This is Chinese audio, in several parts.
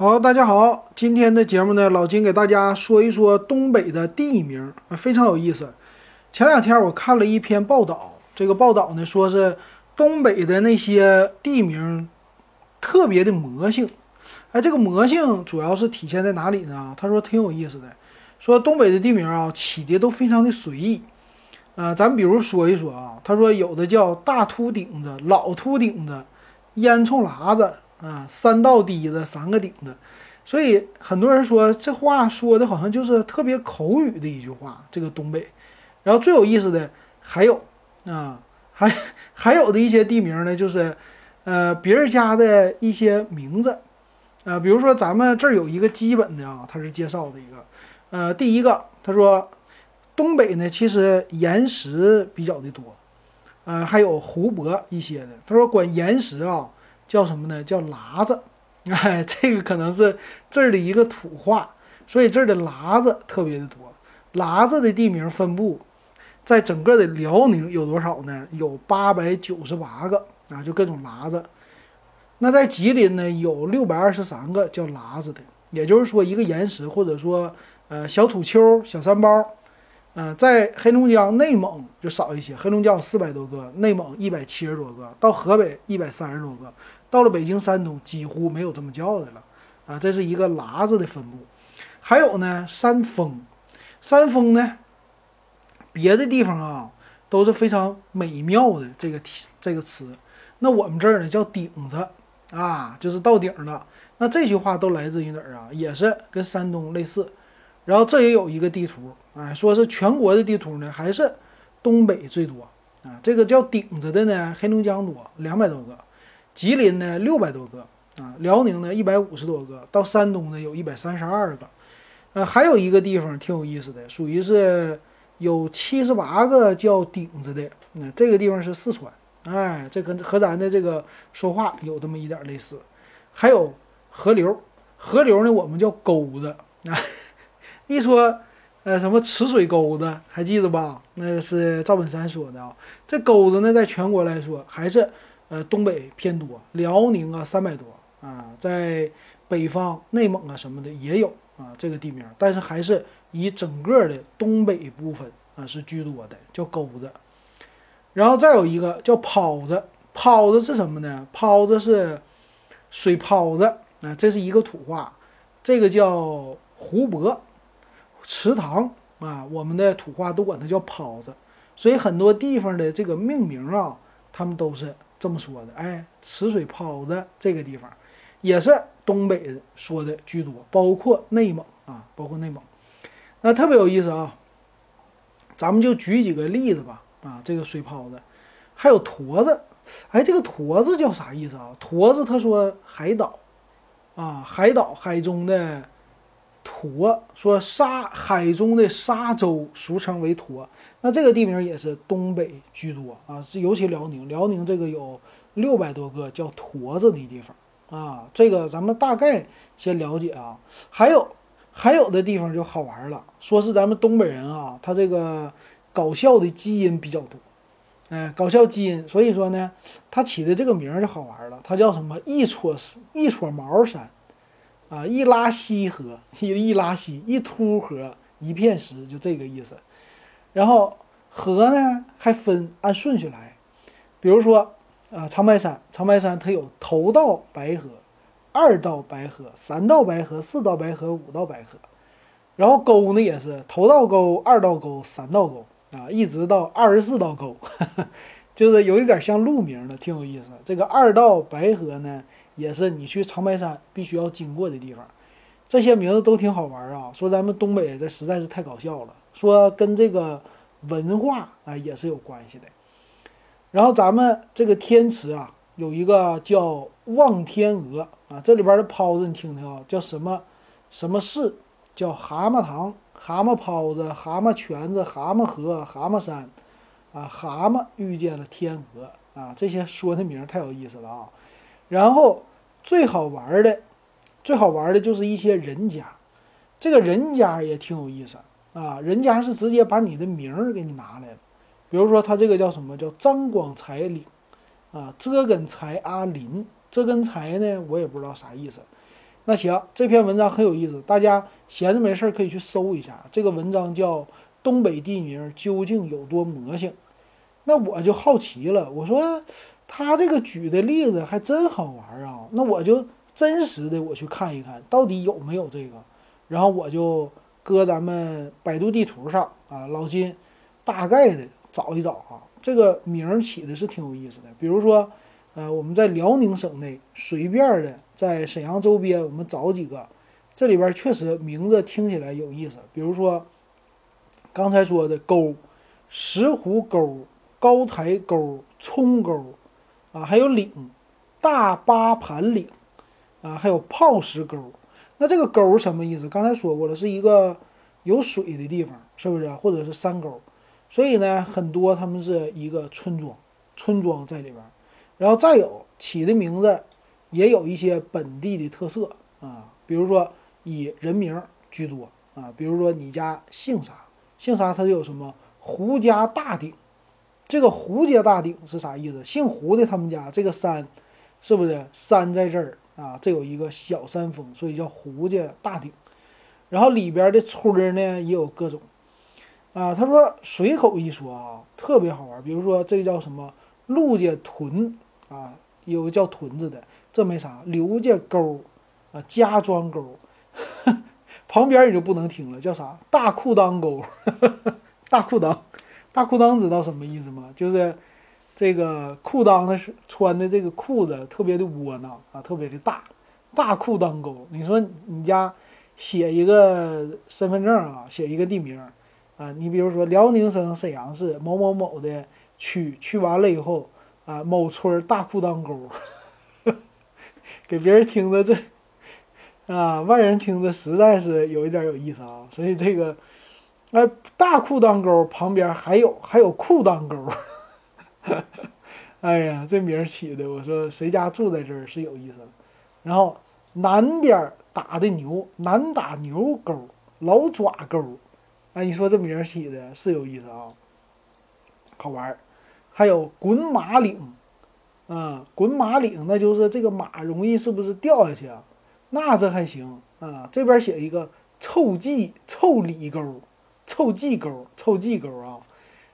好，大家好，今天的节目呢，老金给大家说一说东北的地名，啊，非常有意思。前两天我看了一篇报道，这个报道呢说是东北的那些地名特别的魔性。哎，这个魔性主要是体现在哪里呢？他说挺有意思的，说东北的地名啊起的都非常的随意。啊，咱比如说一说啊，他说有的叫大秃顶子、老秃顶子、烟囱喇子。啊，三道堤子，三个顶子，所以很多人说这话说的好像就是特别口语的一句话。这个东北，然后最有意思的还有啊，还还有的一些地名呢，就是呃别人家的一些名字，呃，比如说咱们这儿有一个基本的啊，他是介绍的一个，呃，第一个他说东北呢其实岩石比较的多，呃，还有湖泊一些的。他说管岩石啊。叫什么呢？叫喇子，哎，这个可能是这儿的一个土话，所以这儿的喇子特别的多。喇子的地名分布，在整个的辽宁有多少呢？有八百九十八个啊，就各种喇子。那在吉林呢，有六百二十三个叫喇子的，也就是说一个岩石或者说呃小土丘、小山包。嗯，在黑龙江、内蒙就少一些，黑龙江四百多个，内蒙一百七十多个，到河北一百三十多个。到了北京、山东，几乎没有这么叫的了，啊，这是一个喇子的分布。还有呢，山峰，山峰呢，别的地方啊都是非常美妙的这个这个词，那我们这儿呢叫顶子啊，就是到顶了。那这句话都来自于哪儿啊？也是跟山东类似。然后这也有一个地图，哎，说是全国的地图呢，还是东北最多啊？这个叫顶子的呢，黑龙江多，两百多个。吉林呢六百多个啊，辽宁呢一百五十多个，到山东呢有一百三十二个，呃，还有一个地方挺有意思的，属于是有七十八个叫顶子的，那这个地方是四川，哎，这跟和咱的这个说话有这么一点类似。还有河流，河流呢我们叫沟子啊，一说呃什么池水沟子，还记得吧？那是赵本山说的啊，这沟子呢在全国来说还是。呃，东北偏多，辽宁啊三百多啊，在北方内蒙啊什么的也有啊这个地名，但是还是以整个的东北部分啊是居多的，叫沟子。然后再有一个叫泡子，泡子是什么呢？泡子是水泡子啊，这是一个土话，这个叫湖泊、池塘啊，我们的土话都管它叫泡子，所以很多地方的这个命名啊，他们都是。这么说的，哎，池水泡子这个地方，也是东北人说的居多，包括内蒙啊，包括内蒙，那特别有意思啊。咱们就举几个例子吧，啊，这个水泡子，还有坨子，哎，这个坨子叫啥意思啊？坨子他说海岛，啊，海岛海中的坨，说沙海中的沙洲，俗称为坨。那这个地名也是东北居多啊，尤其辽宁，辽宁这个有六百多个叫坨子的地方啊，这个咱们大概先了解啊。还有还有的地方就好玩了，说是咱们东北人啊，他这个搞笑的基因比较多，哎，搞笑基因，所以说呢，他起的这个名就好玩了，他叫什么一撮一撮毛山啊，一拉稀河，一一拉稀，一突河，一片石，就这个意思。然后河呢还分按顺序来，比如说啊长白山，长白山它有头道白河、二道白河、三道白河、四道白河、五道白河。然后沟呢也是头道沟、二道沟、三道沟啊，一直到二十四道沟，就是有一点像路名的，挺有意思。这个二道白河呢，也是你去长白山必须要经过的地方。这些名字都挺好玩啊，说咱们东北这实在是太搞笑了。说跟这个文化啊也是有关系的，然后咱们这个天池啊有一个叫望天鹅啊，这里边的泡子你听听啊，叫什么什么市？叫蛤蟆塘、蛤蟆泡子、蛤蟆泉子、蛤蟆河、蛤蟆山啊，蛤蟆遇见了天鹅啊，这些说的名太有意思了啊。然后最好玩的，最好玩的就是一些人家，这个人家也挺有意思。啊，人家是直接把你的名儿给你拿来了，比如说他这个叫什么叫张广才岭，啊，这根才阿林，这根才呢我也不知道啥意思。那行，这篇文章很有意思，大家闲着没事儿可以去搜一下。这个文章叫《东北地名究竟有多魔性》。那我就好奇了，我说他这个举的例子还真好玩啊。那我就真实的我去看一看，到底有没有这个。然后我就搁咱们百度地图上啊，老金大概的找一找哈。这个名起的是挺有意思的，比如说，呃，我们在辽宁省内随便的在沈阳周边，我们找几个，这里边确实名字听起来有意思。比如说刚才说的沟，石湖沟、高台沟、冲沟，啊，还有岭，大八盘岭，啊，还有泡石沟。那这个沟什么意思？刚才说过了，是一个有水的地方，是不是？或者是山沟。所以呢，很多他们是一个村庄，村庄在里边，然后再有起的名字也有一些本地的特色啊，比如说以人名居多啊，比如说你家姓啥，姓啥，它就有什么胡家大顶，这个胡家大顶是啥意思？姓胡的他们家这个山，是不是山在这儿啊？这有一个小山峰，所以叫胡家大顶，然后里边的村儿呢也有各种。啊，他说随口一说啊，特别好玩。比如说，这个叫什么陆家屯啊，有个叫屯子的，这没啥。刘家沟啊，家庄沟，旁边你就不能听了，叫啥大裤裆沟，大裤裆，大裤裆知道什么意思吗？就是这个裤裆的是穿的这个裤子特别的窝囊啊，特别的大，大裤裆沟。你说你家写一个身份证啊，写一个地名。啊，你比如说辽宁省沈阳市某某某的区，去完了以后啊，某村大裤裆沟，给别人听的这啊，外人听的实在是有一点有意思啊。所以这个，哎，大裤裆沟旁边还有还有裤裆沟，哎呀，这名起的，我说谁家住在这儿是有意思。然后南边打的牛，南打牛沟，老爪沟。哎，你说这名儿起的是有意思啊，好玩儿。还有滚马岭，啊，滚马岭，那就是这个马容易是不是掉下去啊？那这还行啊。这边写一个臭记臭里沟，臭记沟，臭记沟啊。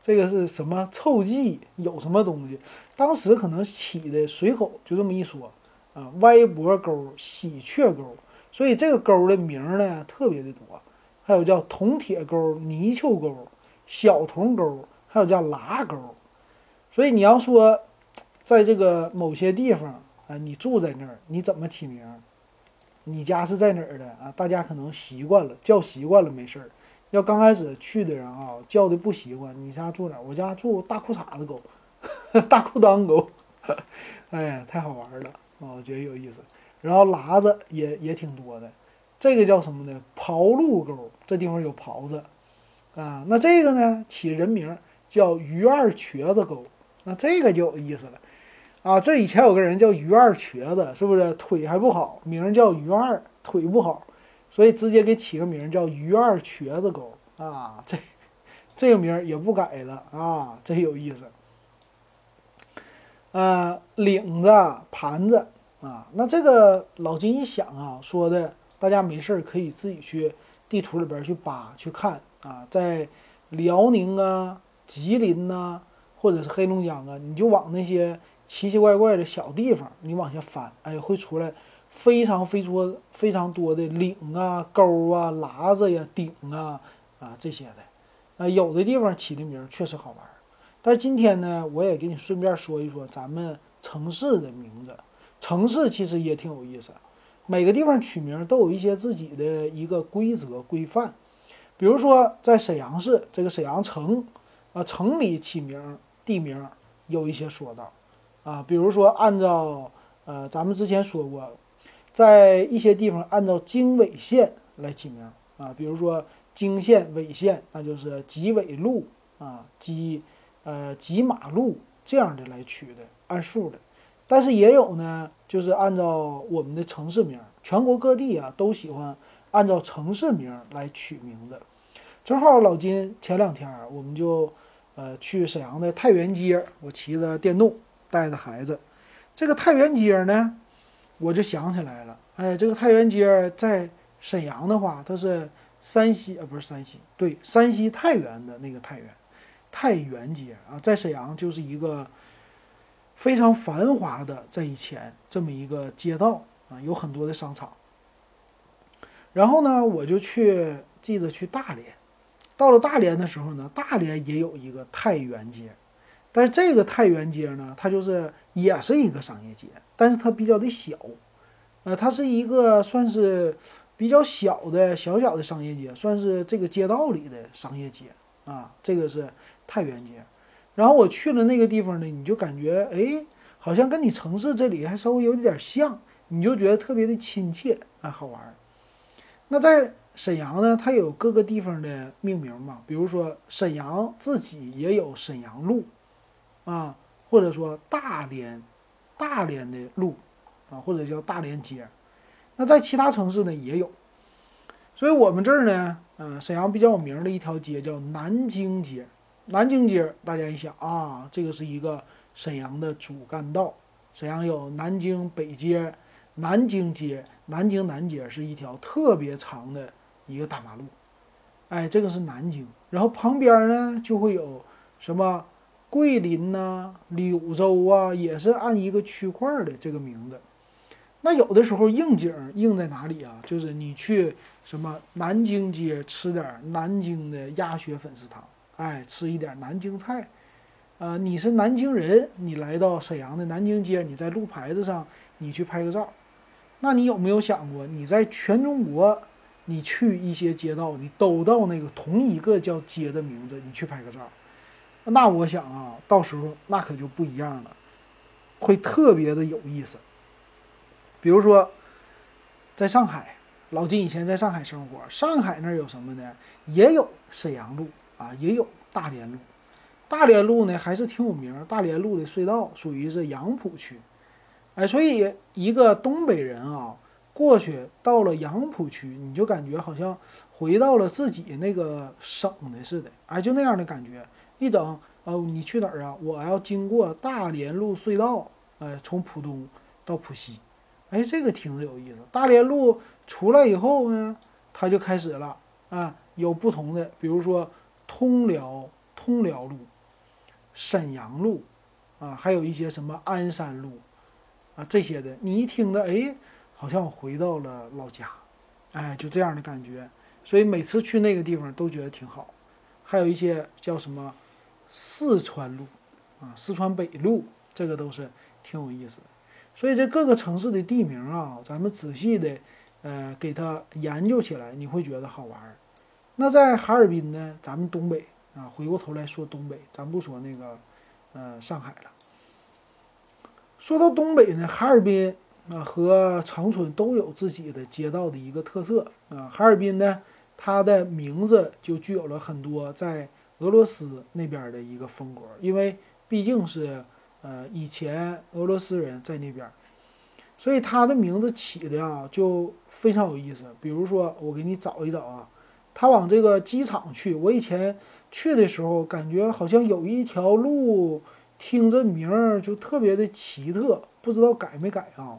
这个是什么臭记？有什么东西？当时可能起的随口就这么一说啊，歪脖沟、喜鹊沟，所以这个沟的名呢特别的多。还有叫铜铁沟、泥鳅沟、小铜沟，还有叫拉沟。所以你要说，在这个某些地方啊，你住在那儿，你怎么起名？你家是在哪儿的啊？大家可能习惯了，叫习惯了没事儿。要刚开始去的人啊，叫的不习惯。你家住哪？我家住大裤衩子沟，大裤裆沟。哎呀，太好玩了啊！我觉得有意思。然后喇子也也挺多的。这个叫什么呢？刨路沟，这地方有狍子，啊，那这个呢起人名叫鱼二瘸子沟，那这个就有意思了，啊，这以前有个人叫鱼二瘸子，是不是腿还不好，名叫鱼二，腿不好，所以直接给起个名叫鱼二瘸子沟，啊，这这个名也不改了啊，真有意思，呃，领子盘子啊，那这个老金一想啊，说的。大家没事可以自己去地图里边去扒去看啊，在辽宁啊、吉林呐，或者是黑龙江啊，你就往那些奇奇怪怪的小地方你往下翻，哎，会出来非常非常非常多的岭啊、沟啊、喇子呀、顶啊啊这些的。啊，有的地方起的名确实好玩。但是今天呢，我也给你顺便说一说咱们城市的名字，城市其实也挺有意思。每个地方取名都有一些自己的一个规则规范，比如说在沈阳市这个沈阳城，啊城里起名地名有一些说道，啊比如说按照呃咱们之前说过，在一些地方按照经纬线来起名啊，比如说经线纬线，那就是几纬路啊几呃几马路这样的来取的，按数的。但是也有呢，就是按照我们的城市名，全国各地啊都喜欢按照城市名来取名字。正好老金前两天我们就呃去沈阳的太原街，我骑着电动带着孩子，这个太原街呢，我就想起来了，哎，这个太原街在沈阳的话，它是山西啊，不是山西，对，山西太原的那个太原，太原街啊，在沈阳就是一个非常繁华的，在以前这么一个街道啊，有很多的商场。然后呢，我就去记得去大连，到了大连的时候呢，大连也有一个太原街，但是这个太原街呢，它就是也是一个商业街，但是它比较的小。呃，它是一个算是比较小的小小的商业街，算是这个街道里的商业街啊。这个是太原街。然后我去了那个地方呢，你就感觉哎，好像跟你城市这里还稍微有点像，你就觉得特别的亲切啊，好玩。那在沈阳呢，它有各个地方的命名嘛，比如说沈阳自己也有沈阳路啊，或者说大连大连的路。啊，或者叫大连街，那在其他城市呢也有，所以我们这儿呢，嗯，沈阳比较有名的一条街叫南京街。南京街，大家一想啊，这个是一个沈阳的主干道。沈阳有南京北街、南京街、南京南街，是一条特别长的一个大马路。哎，这个是南京，然后旁边呢就会有什么桂林呐、柳州啊，也是按一个区块的这个名字。那有的时候应景应在哪里啊？就是你去什么南京街吃点南京的鸭血粉丝汤，哎，吃一点南京菜，呃，你是南京人，你来到沈阳的南京街，你在路牌子上你去拍个照，那你有没有想过，你在全中国，你去一些街道，你都到那个同一个叫街的名字，你去拍个照，那我想啊，到时候那可就不一样了，会特别的有意思。比如说，在上海，老金以前在上海生活，上海那儿有什么呢？也有沈阳路啊，也有大连路。大连路呢还是挺有名，大连路的隧道属于是杨浦区，哎，所以一个东北人啊，过去到了杨浦区，你就感觉好像回到了自己那个省的似的，哎，就那样的感觉。一整，哦，你去哪儿啊？我要经过大连路隧道，哎，从浦东到浦西。哎，这个挺有意思。大连路出来以后呢，它就开始了啊，有不同的，比如说通辽通辽路、沈阳路啊，还有一些什么鞍山路啊这些的。你一听的，哎，好像回到了老家，哎，就这样的感觉。所以每次去那个地方都觉得挺好。还有一些叫什么四川路啊、四川北路，这个都是挺有意思的。所以这各个城市的地名啊，咱们仔细的，呃，给它研究起来，你会觉得好玩儿。那在哈尔滨呢，咱们东北啊，回过头来说东北，咱不说那个，呃，上海了。说到东北呢，哈尔滨啊和长春都有自己的街道的一个特色啊。哈尔滨呢，它的名字就具有了很多在俄罗斯那边的一个风格，因为毕竟是。呃，以前俄罗斯人在那边，所以他的名字起的啊就非常有意思。比如说，我给你找一找啊，他往这个机场去。我以前去的时候，感觉好像有一条路，听着名儿就特别的奇特，不知道改没改啊？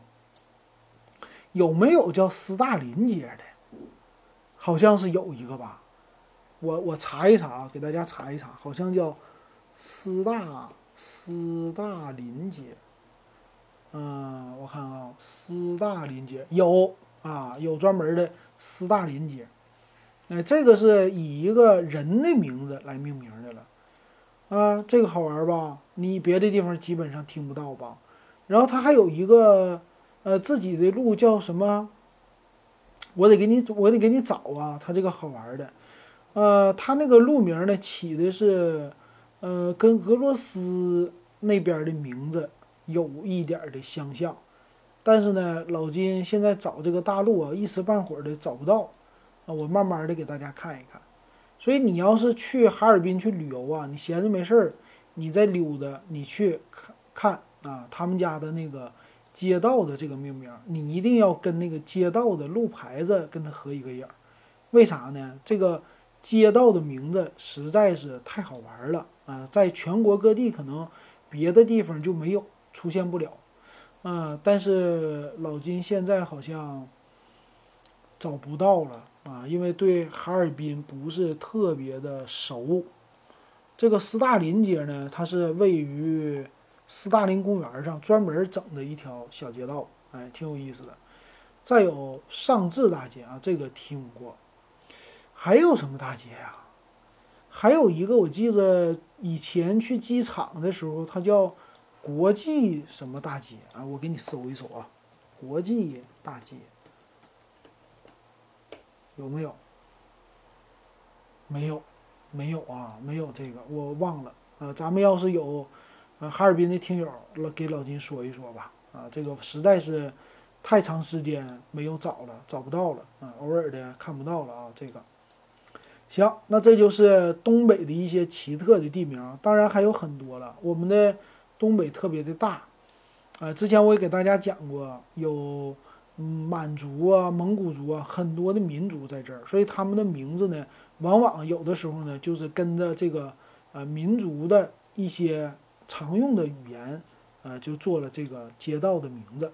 有没有叫斯大林街的？好像是有一个吧，我我查一查啊，给大家查一查，好像叫斯大。斯大林街，嗯，我看啊，斯大林街有啊，有专门的斯大林街，哎，这个是以一个人的名字来命名的了，啊，这个好玩吧？你别的地方基本上听不到吧？然后它还有一个呃自己的路叫什么？我得给你，我得给你找啊，它这个好玩的，呃，它那个路名呢起的是。呃，跟俄罗斯那边的名字有一点的相像，但是呢，老金现在找这个大陆啊，一时半会儿的找不到啊，我慢慢的给大家看一看。所以你要是去哈尔滨去旅游啊，你闲着没事儿，你在溜达，你去看看啊，他们家的那个街道的这个命名，你一定要跟那个街道的路牌子跟它合一个影儿。为啥呢？这个街道的名字实在是太好玩了。啊，在全国各地可能别的地方就没有出现不了，啊，但是老金现在好像找不到了啊，因为对哈尔滨不是特别的熟。这个斯大林街呢，它是位于斯大林公园上专门整的一条小街道，哎，挺有意思的。再有上智大街啊，这个听过。还有什么大街呀？还有一个，我记得以前去机场的时候，它叫。国际什么大街啊？我给你搜一搜啊，国际大街有没有？没有，没有啊，没有这个，我忘了。呃，咱们要是有，呃，哈尔滨的听友，老给老金说一说吧。啊，这个实在是太长时间没有找了，找不到了。啊，偶尔的看不到了啊，这个。行，那这就是东北的一些奇特的地名，当然还有很多了。我们的。东北特别的大，啊，之前我也给大家讲过，有满族啊、蒙古族啊，很多的民族在这儿，所以他们的名字呢，往往有的时候呢，就是跟着这个呃民族的一些常用的语言，呃，就做了这个街道的名字，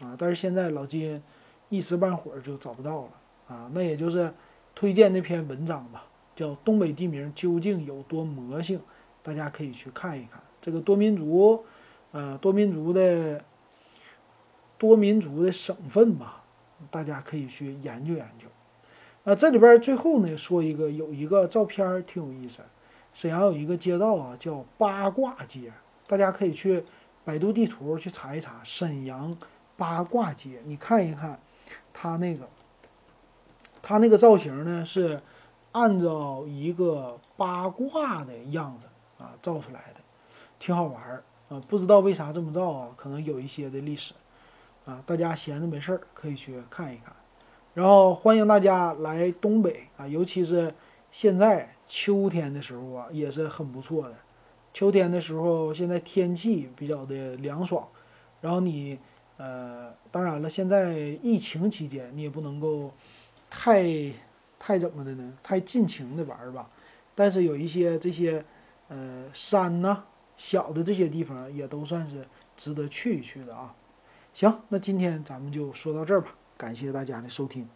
啊，但是现在老金一时半会儿就找不到了，啊，那也就是推荐那篇文章吧，叫《东北地名究竟有多魔性》，大家可以去看一看。这个多民族，呃，多民族的多民族的省份吧，大家可以去研究研究。那这里边最后呢，说一个有一个照片挺有意思，沈阳有一个街道啊，叫八卦街，大家可以去百度地图去查一查沈阳八卦街，你看一看它那个，它那个造型呢是按照一个八卦的样子啊造出来的。挺好玩儿啊，不知道为啥这么造啊？可能有一些的历史啊，大家闲着没事儿可以去看一看。然后欢迎大家来东北啊，尤其是现在秋天的时候啊，也是很不错的。秋天的时候，现在天气比较的凉爽，然后你呃，当然了，现在疫情期间你也不能够太太怎么的呢？太尽情的玩儿吧。但是有一些这些呃山呢。小的这些地方也都算是值得去一去的啊。行，那今天咱们就说到这儿吧，感谢大家的收听。